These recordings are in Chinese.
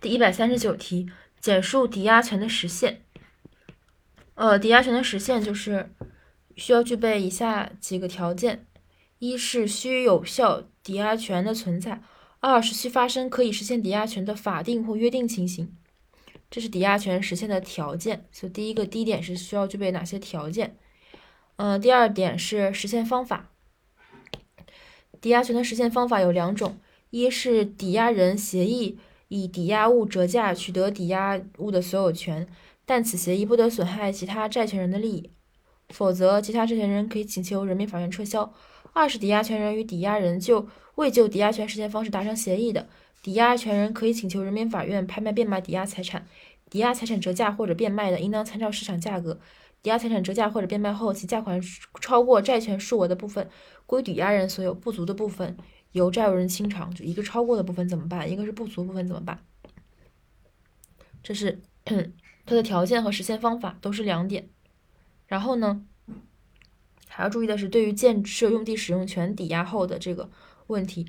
第一百三十九题，简述抵押权的实现。呃，抵押权的实现就是需要具备以下几个条件：一是需有效抵押权的存在；二是需发生可以实现抵押权的法定或约定情形。这是抵押权实现的条件。所以第一个第一点是需要具备哪些条件？嗯，第二点是实现方法。抵押权的实现方法有两种：一是抵押人协议。以抵押物折价取得抵押物的所有权，但此协议不得损害其他债权人的利益，否则其他债权人可以请求人民法院撤销。二是抵押权人与抵押人就未就抵押权实现方式达成协议的，抵押权人可以请求人民法院拍卖变卖抵押财产。抵押财产折价或者变卖的，应当参照市场价格。抵押财产折价或者变卖后，其价款超过债权数额的部分归抵押人所有，不足的部分。由债务人清偿，就一个超过的部分怎么办？一个是不足部分怎么办？这是 它的条件和实现方法都是两点。然后呢，还要注意的是，对于建设用地使用权抵押后的这个问题，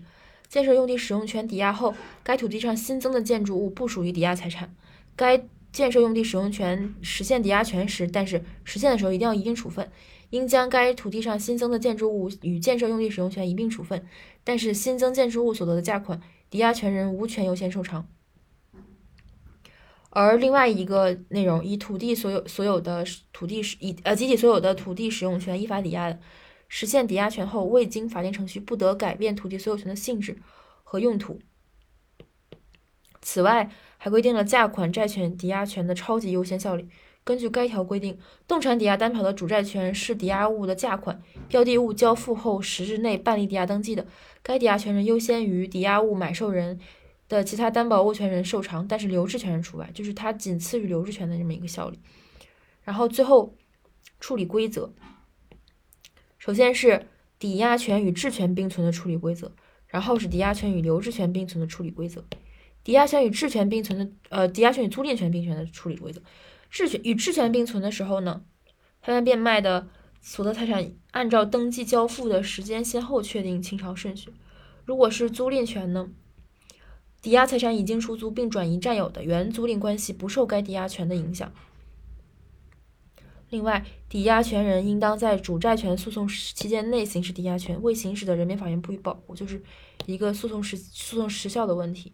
建设用地使用权抵押后，该土地上新增的建筑物不属于抵押财产。该建设用地使用权实现抵押权时，但是实现的时候一定要一并处分。应将该土地上新增的建筑物与建设用地使用权一并处分，但是新增建筑物所得的价款，抵押权人无权优先受偿。而另外一个内容，以土地所有所有的土地使以呃集体所有的土地使用权依法抵押，实现抵押权后未经法定程序，不得改变土地所有权的性质和用途。此外，还规定了价款债权抵押权的超级优先效力。根据该条规定，动产抵押担保的主债权是抵押物的价款，标的物交付后十日内办理抵押登记的，该抵押权人优先于抵押物买受人的其他担保物权人受偿，但是留置权人除外，就是它仅次于留置权的这么一个效力。然后最后处理规则，首先是抵押权与质权并存的处理规则，然后是抵押权与留置权并存的处理规则，抵押权与质权并存的呃抵押权与租赁权并存的处理规则。质权与质权并存的时候呢，拍卖变卖的所得财产按照登记交付的时间先后确定清偿顺序。如果是租赁权呢，抵押财产已经出租并转移占有的原租赁关系不受该抵押权的影响。另外，抵押权人应当在主债权诉讼期间内行使抵押权，未行使的，人民法院不予保护，就是一个诉讼时诉讼时效的问题。